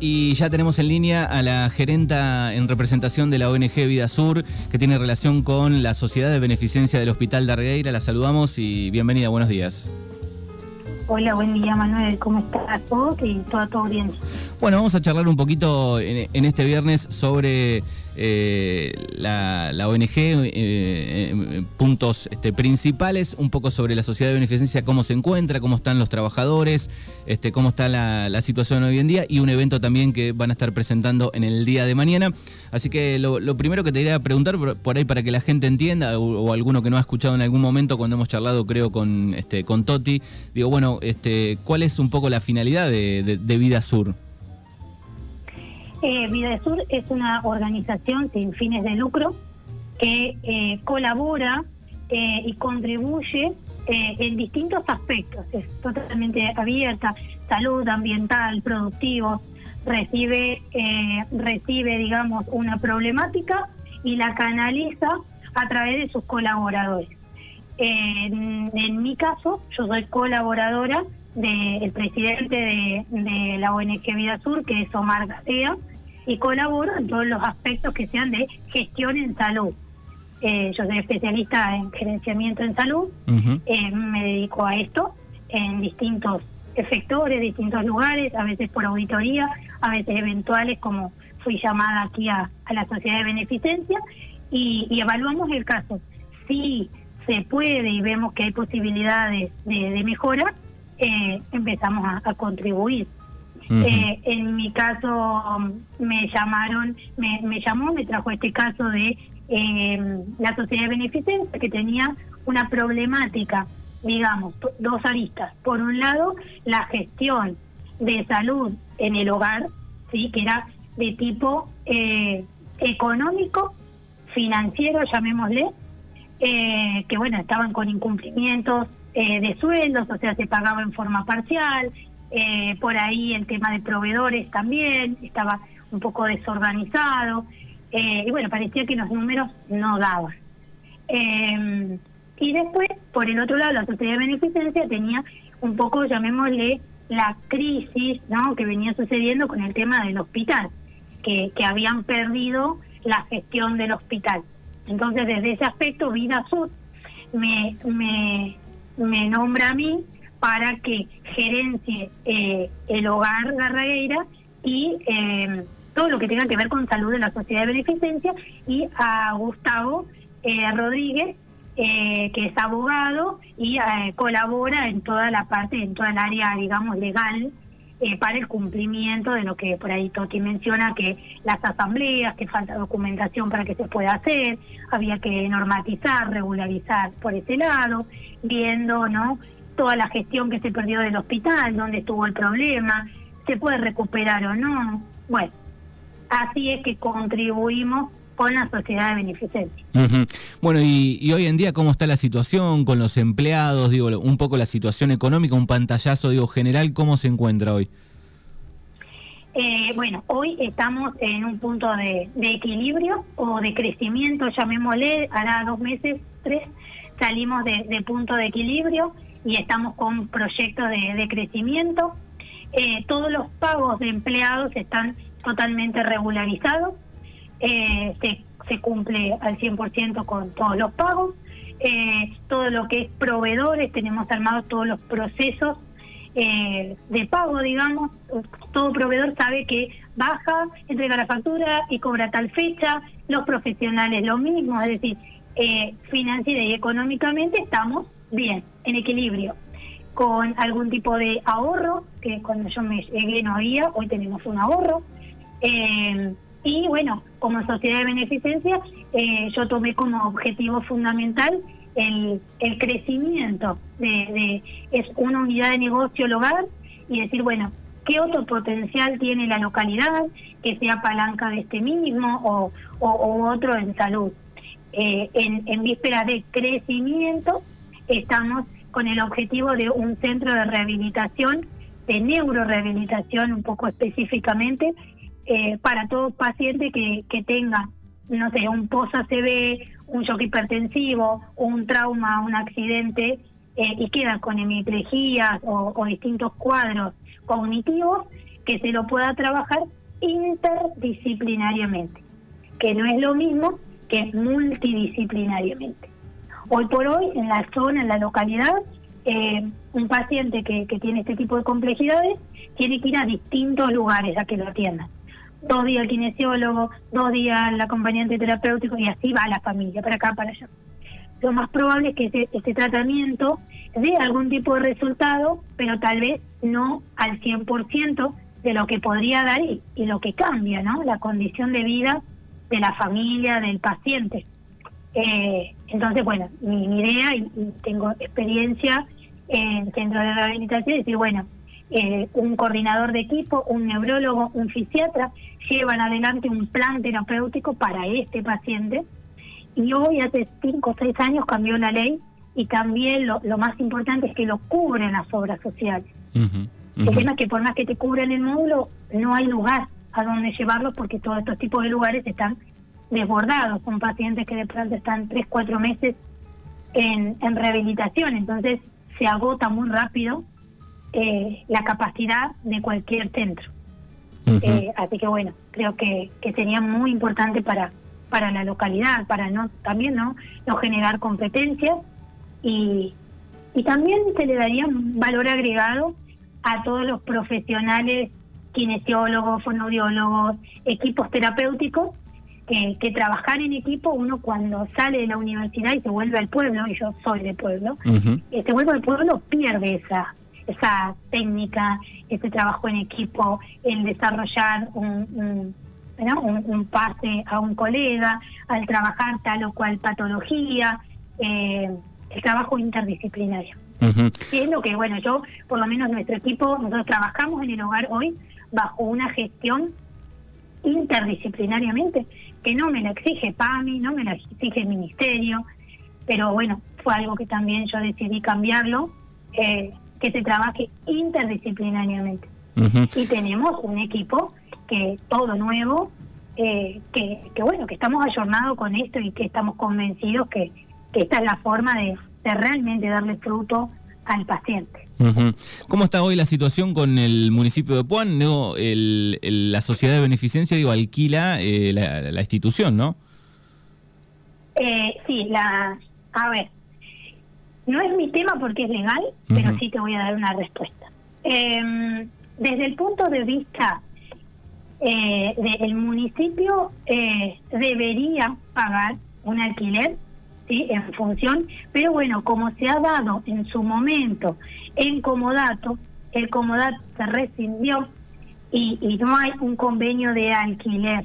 y ya tenemos en línea a la gerenta en representación de la ONG Vida Sur, que tiene relación con la Sociedad de Beneficencia del Hospital de Argueira. La saludamos y bienvenida, buenos días. Hola, buen día Manuel, ¿cómo estás vos y toda tu audiencia? Bueno, vamos a charlar un poquito en, este viernes sobre eh, la, ONG, eh, eh, puntos este, principales, un poco sobre la sociedad de beneficencia, cómo se encuentra, cómo están los trabajadores, este, cómo está la, situación hoy en día y un evento también que van a estar presentando en el día de mañana. Así que lo, primero que te iría a preguntar por, ahí para que la gente entienda o, alguno que no ha escuchado en algún momento cuando hemos charlado creo con, este, con Toti, digo, bueno, este, ¿cuál es un poco la finalidad de Vida Sur? Eh, Vida Sur es una organización sin fines de lucro que eh, colabora eh, y contribuye eh, en distintos aspectos. Es totalmente abierta, salud ambiental, productivo, recibe, recibe, digamos, una problemática y la canaliza a través de sus colaboradores. En, mi caso, yo soy colaboradora del presidente de, de, la ONG Vida Sur, que es Omar Gadea, y colaboro en todos los aspectos que sean de gestión en salud. Eh, yo soy especialista en gerenciamiento en salud, eh, me dedico a esto en distintos efectores, distintos lugares, a veces por auditoría, a veces eventuales como fui llamada aquí a, la sociedad de beneficencia y, evaluamos el caso. Si se puede y vemos que hay posibilidades de, mejora, eh, empezamos a contribuir. Eh, en mi caso me llamaron, me, llamó, me trajo este caso de em, la sociedad de beneficencia que tenía una problemática, digamos, dos aristas. Por un lado, la gestión de salud en el hogar, sí, que era de tipo eh, económico, financiero, llamémosle, eh, que bueno, estaban con incumplimientos de sueldos, o sea, se pagaba en forma parcial, eh, por ahí el tema de proveedores también estaba un poco desorganizado. Eh, y bueno, parecía que los números no daban. Eh, y después, por el otro lado, la sociedad de beneficencia tenía un poco, llamémosle, la crisis ¿no? que venía sucediendo con el tema del hospital, que, que habían perdido la gestión del hospital. Entonces, desde ese aspecto, Vida Sur me, me, me nombra a mí para que gerencie eh, el hogar Garragueira y eh, todo lo que tenga que ver con salud de la sociedad de beneficencia y a Gustavo eh, Rodríguez que es abogado y colabora en toda la parte, en toda el área, digamos, legal para el cumplimiento de lo que por ahí Toti menciona, que las asambleas, que falta documentación para que se pueda hacer, había que normatizar, regularizar por ese lado, viendo, ¿no? Toda la gestión que se perdió del hospital, dónde estuvo el problema, se puede recuperar o no. Bueno, así es que contribuimos con la sociedad de beneficencia. Bueno, y, hoy en día, ¿cómo está la situación con los empleados? Digo, un poco la situación económica, un pantallazo, digo, general, ¿cómo se encuentra hoy? Eh, bueno, hoy estamos en un punto de, equilibrio o de crecimiento, llamémosle, hará dos meses, tres, salimos de punto de equilibrio y estamos con proyectos de, crecimiento. Eh, todos los pagos de empleados están totalmente regularizados, eh, se, se, cumple al 100% con todos los pagos. Eh, todo lo que es proveedores, tenemos armados todos los procesos de pago, digamos. Todo proveedor sabe que baja, entrega la factura y cobra tal fecha. Los profesionales lo mismo, es decir, financiera y económicamente estamos bien, en equilibrio, con algún tipo de ahorro, que cuando yo me llegué no había, hoy tenemos un ahorro. Eh, y bueno, como sociedad de beneficencia, eh, yo tomé como objetivo fundamental el, el crecimiento de, es una unidad de negocio local y decir, bueno, ¿qué otro potencial tiene la localidad que sea palanca de este mismo o, o, otro en salud? Eh, en, en vísperas de crecimiento, estamos con el objetivo de un centro de rehabilitación, de neurorehabilitación un poco específicamente, eh, para todo paciente que, que tenga, no sé, un post-ACV, un shock hipertensivo, un trauma, un accidente, eh, y queda con hemiplejías o, distintos cuadros cognitivos, que se lo pueda trabajar interdisciplinariamente, que no es lo mismo que multidisciplinariamente. Hoy por hoy, en la zona, en la localidad, eh, un paciente que, que tiene este tipo de complejidades tiene que ir a distintos lugares a que lo atiendan. Dos días el kinesiólogo, dos días el acompañante terapéutico y así va la familia, para acá, para allá. Lo más probable es que este, este tratamiento dé algún tipo de resultado, pero tal vez no al 100% de lo que podría dar y, y, lo que cambia, ¿no? La condición de vida de la familia, del paciente. Eh, entonces, bueno, mi, idea, y, tengo experiencia en centro de rehabilitación, es decir, bueno, eh, un coordinador de equipo, un neurólogo, un fisiatra, llevan adelante un plan terapéutico para este paciente. Y hoy, hace cinco o seis años, cambió la ley y también lo, lo más importante es que lo cubren las obras sociales. El tema es que por más que te cubran el módulo, no hay lugar a donde llevarlo porque todos estos tipos de lugares están desbordados. Son pacientes que de pronto están tres, cuatro meses en, en rehabilitación, entonces se agota muy rápido eh, la capacidad de cualquier centro. eh, así que bueno, creo que, que sería muy importante para para la localidad, para no también no no generar competencias y, y también se le daría un valor agregado a todos los profesionales, kinesiólogos, fonoaudiólogos, equipos terapéuticos que, trabajar en equipo, uno cuando sale de la universidad y se vuelve al pueblo, y yo soy de pueblo, eh, se vuelve al pueblo, pierde esa esa técnica, ese trabajo en equipo, el desarrollar un, un, pase a un colega, al trabajar tal o cual patología, eh, el trabajo interdisciplinario. es lo que, bueno, yo, por lo menos nuestro equipo, nosotros trabajamos en el hogar hoy bajo una gestión interdisciplinariamente, que no me la exige PAMI, no me la exige el ministerio, pero bueno, fue algo que también yo decidí cambiarlo, eh, que se trabaje interdisciplinariamente. Y tenemos un equipo que todo nuevo, eh, que, que bueno, que estamos ayornados con esto y que estamos convencidos que, que esta es la forma de, de realmente darle fruto al paciente. ¿Cómo está hoy la situación con el municipio de Puan? No, el, la sociedad de beneficencia digo, alquila eh, la, institución, ¿no? Eh, sí, la, a ver, no es mi tema porque es legal, pero sí te voy a dar una respuesta. Em, desde el punto de vista eh, del municipio, eh, debería pagar un alquiler en función, pero bueno, como se ha dado en su momento en comodato, el comodato se rescindió y, no hay un convenio de alquiler,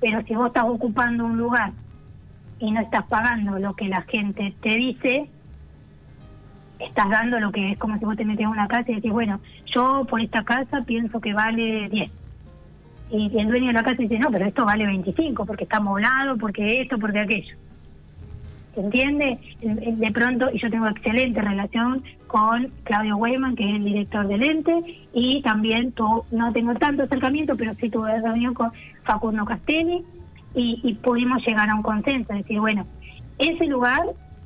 pero si vos estás ocupando un lugar y no estás pagando lo que la gente te dice, estás dando lo que es como si vos te metías en una casa y decís, bueno, yo por esta casa pienso que vale 10. Y el dueño de la casa dice, no, pero esto vale 25 porque está moblado, porque esto, porque aquello. ¿Se entiende? De pronto, y yo tengo excelente relación con Claudio Weyman, que es el director del ente, y también tu, no tengo tanto acercamiento, pero sí tuve reunión con Facundo Castelli, y, pudimos llegar a un consenso, decir, bueno, ese lugar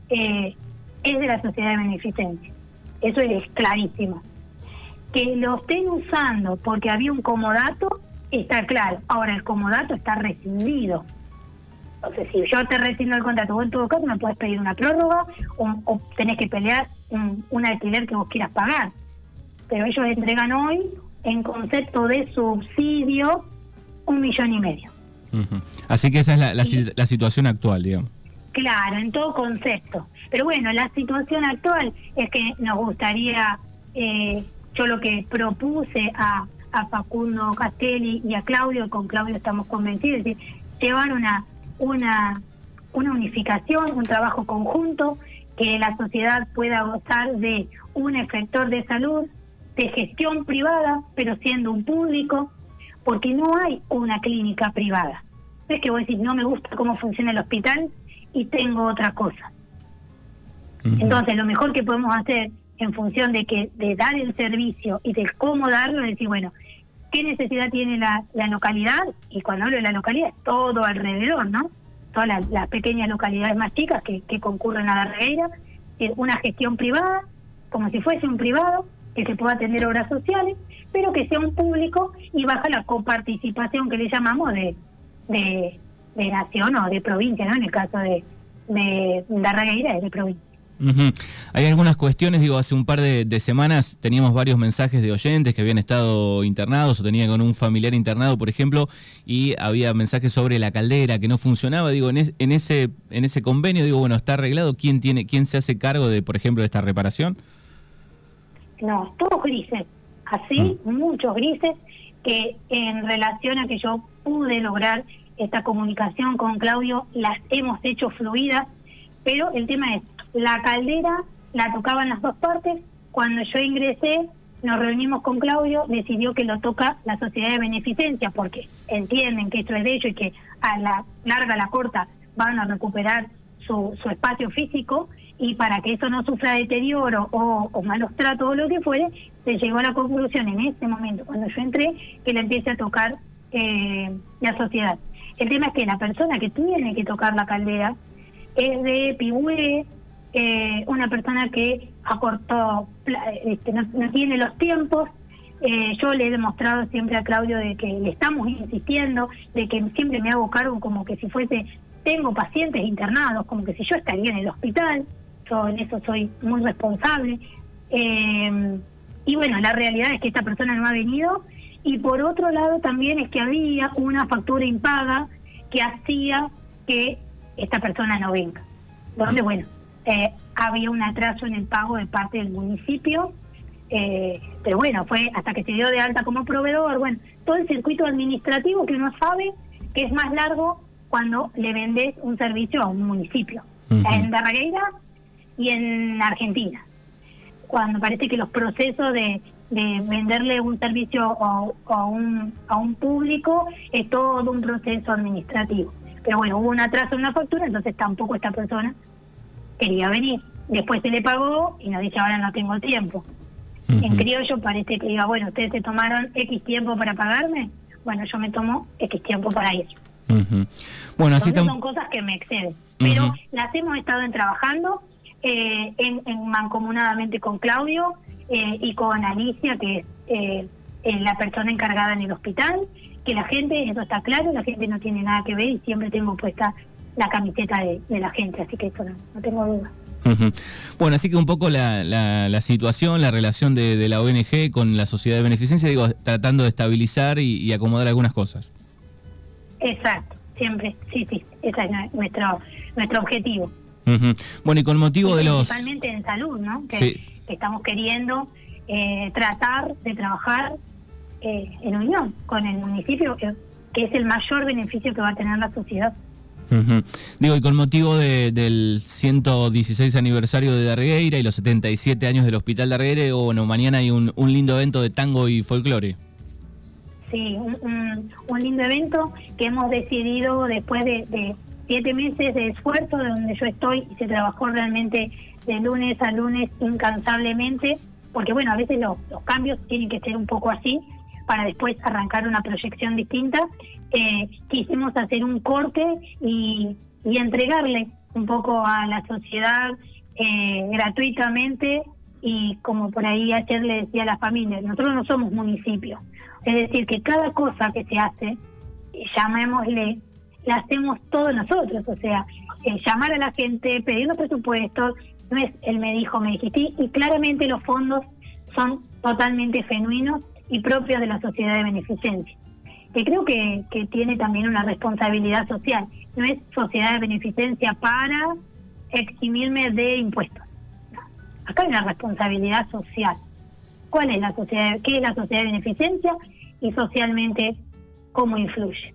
eh, es de la sociedad de beneficencia, eso es clarísimo. Que lo estén usando porque había un comodato, está claro. Ahora, el comodato está rescindido entonces, si yo te rescindo el contrato, vos en todo caso me puedes pedir una prórroga o, tenés que pelear un, alquiler que vos quieras pagar. Pero ellos entregan hoy, en concepto de subsidio, un millón y medio. Así que esa es la, situación actual, digamos. Claro, en todo concepto. Pero bueno, la situación actual es que nos gustaría, eh, yo lo que propuse a, a Facundo Castelli y a Claudio, con Claudio estamos convencidos, es decir, llevar una una, una unificación, un trabajo conjunto, que la sociedad pueda gozar de un efector de salud, de gestión privada, pero siendo un público, porque no hay una clínica privada. es que vos decís, no me gusta cómo funciona el hospital y tengo otra cosa. Entonces, lo mejor que podemos hacer en función de que de dar el servicio y de cómo darlo, es decir, bueno, qué necesidad tiene la, la localidad, y cuando hablo de la localidad, todo alrededor, ¿no? Todas las, pequeñas localidades más chicas que, concurren a la regueira, una gestión privada, como si fuese un privado, que se pueda atender obras sociales, pero que sea un público y baja la coparticipación que le llamamos de, de, nación o de provincia, ¿no? En el caso de, de Darregueira es de provincia. Hay algunas cuestiones, digo, hace un par de, semanas teníamos varios mensajes de oyentes que habían estado internados o tenían con un familiar internado, por ejemplo, y había mensajes sobre la caldera que no funcionaba. Digo, en, en ese en ese convenio, digo, bueno, está arreglado. ¿Quién tiene quién se hace cargo de, por ejemplo, de esta reparación? No, todos grises. Así, mm. muchos grises que en relación a que yo pude lograr esta comunicación con Claudio, las hemos hecho fluidas, pero el tema es la caldera la tocaban las dos partes. Cuando yo ingresé, nos reunimos con Claudio, decidió que lo toca la sociedad de beneficencia, porque entienden que esto es de ellos y que a la larga, a la corta, van a recuperar su, su espacio físico y para que eso no sufra deterioro o, malos tratos o lo que fuere, se llegó a la conclusión en este momento, cuando yo entré, que le empiece a tocar eh, la sociedad. El tema es que la persona que tiene que tocar la caldera es de Pigüe, eh, una persona que acortó, este, no, tiene los tiempos. Eh, yo le he demostrado siempre a Claudio de que le estamos insistiendo, de que siempre me hago cargo como que si fuese, tengo pacientes internados, como que si yo estaría en el hospital, yo en eso soy muy responsable. Eh, y bueno, la realidad es que esta persona no ha venido. Y por otro lado también es que había una factura impaga que hacía que esta persona no venga. Donde, bueno, eh, había un atraso en el pago de parte del municipio, eh, pero bueno, fue hasta que se dio de alta como proveedor, bueno, todo el circuito administrativo que uno sabe que es más largo cuando le vendes un servicio a un municipio, en Darregueira y en Argentina, cuando parece que los procesos de, venderle un servicio a, un, a un público es todo un proceso administrativo. Pero bueno, hubo un atraso en la factura, entonces tampoco esta persona quería venir. Después se le pagó y nos dice, ahora no tengo tiempo. En criollo parece que diga, bueno, ustedes se tomaron X tiempo para pagarme, bueno, yo me tomo X tiempo para ir. Bueno, así son cosas que me exceden, pero las hemos estado en trabajando eh, en, mancomunadamente con Claudio eh, y con Alicia, que es eh, la persona encargada en el hospital, que la gente, eso está claro, la gente no tiene nada que ver y siempre tengo puesta la camiseta de, la gente, así que eso no, tengo duda. Bueno, así que un poco la, la, situación, la relación de, la ONG con la sociedad de beneficencia, digo, tratando de estabilizar y, acomodar algunas cosas. Exacto, siempre, sí, sí, ese es nuestro, nuestro objetivo. Bueno, y con motivo de los... Principalmente en salud, ¿no? Que, estamos queriendo eh, tratar de trabajar eh, en unión con el municipio, que es el mayor beneficio que va a tener la sociedad. Digo, y con motivo del 116 aniversario de Dargueira y los 77 años del Hospital Dargueira, bueno, mañana hay un, lindo evento de tango y folclore. Sí, un, lindo evento que hemos decidido después de, siete meses de esfuerzo de donde yo estoy y se trabajó realmente de lunes a lunes incansablemente, porque bueno, a veces los cambios tienen que ser un poco así, para después arrancar una proyección distinta, eh, quisimos hacer un corte y, entregarle un poco a la sociedad eh, gratuitamente y como por ahí ayer le decía a la familia, nosotros no somos municipio, es decir, que cada cosa que se hace, llamémosle, la hacemos todos nosotros, o sea, eh, llamar a la gente, pedir los presupuestos, no es el me dijo, me dijiste, y claramente los fondos son totalmente genuinos y propios de la sociedad de beneficencia, que creo que, que tiene también una responsabilidad social. No es sociedad de beneficencia para eximirme de impuestos. Acá hay una responsabilidad social. ¿Cuál es la sociedad? ¿Qué es la sociedad de beneficencia? Y socialmente, ¿cómo influye?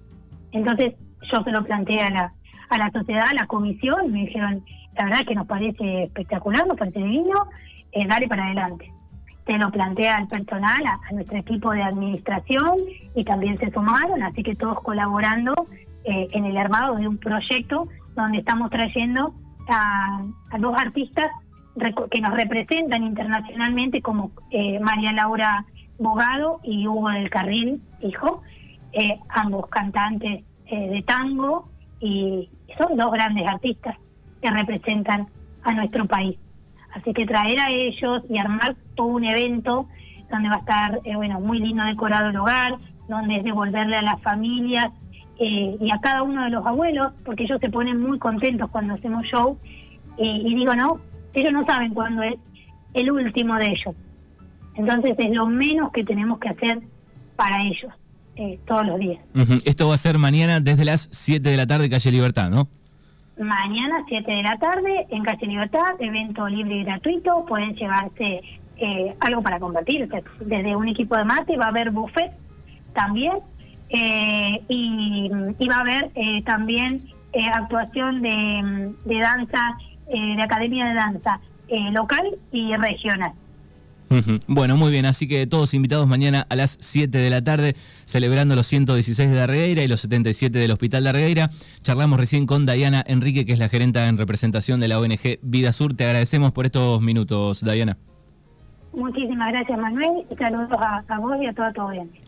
Entonces, yo se lo planteé a la, a la sociedad, a la comisión, me dijeron, la verdad que nos parece espectacular, nos parece divino, eh, dale para adelante se lo plantea al personal, a, nuestro equipo de administración y también se sumaron, así que todos colaborando eh, en el armado de un proyecto donde estamos trayendo a, dos artistas que nos representan internacionalmente como eh, María Laura Bogado y Hugo del Carril, hijo, eh, ambos cantantes de tango y son dos grandes artistas que representan a nuestro país. Así que traer a ellos y armar todo un evento donde va a estar, eh, bueno, muy lindo decorado el hogar, donde es devolverle a las familias eh, y a cada uno de los abuelos, porque ellos se ponen muy contentos cuando hacemos show. y digo, no, ellos no saben cuándo es el último de ellos. Entonces es lo menos que tenemos que hacer para ellos eh, todos los días. Esto va a ser mañana desde las 7 de la tarde, calle Libertad, ¿no? Mañana 7 de la tarde en calle Libertad, evento libre y gratuito, pueden llevarse eh, algo para compartir, desde un equipo de mate, va a haber buffet también, eh, y, va a haber también actuación de, de danza, de academia de danza local y regional. Bueno, muy bien, así que todos invitados mañana a las 7 de la tarde, celebrando los 116 de Darregueira y los 77 del Hospital de Darregueira. Charlamos recién con Dayana Enrique, que es la gerenta en representación de la ONG Vida Sur. Te agradecemos por estos minutos, Dayana. Muchísimas gracias, Manuel, y saludos a, vos y a toda tu audiencia.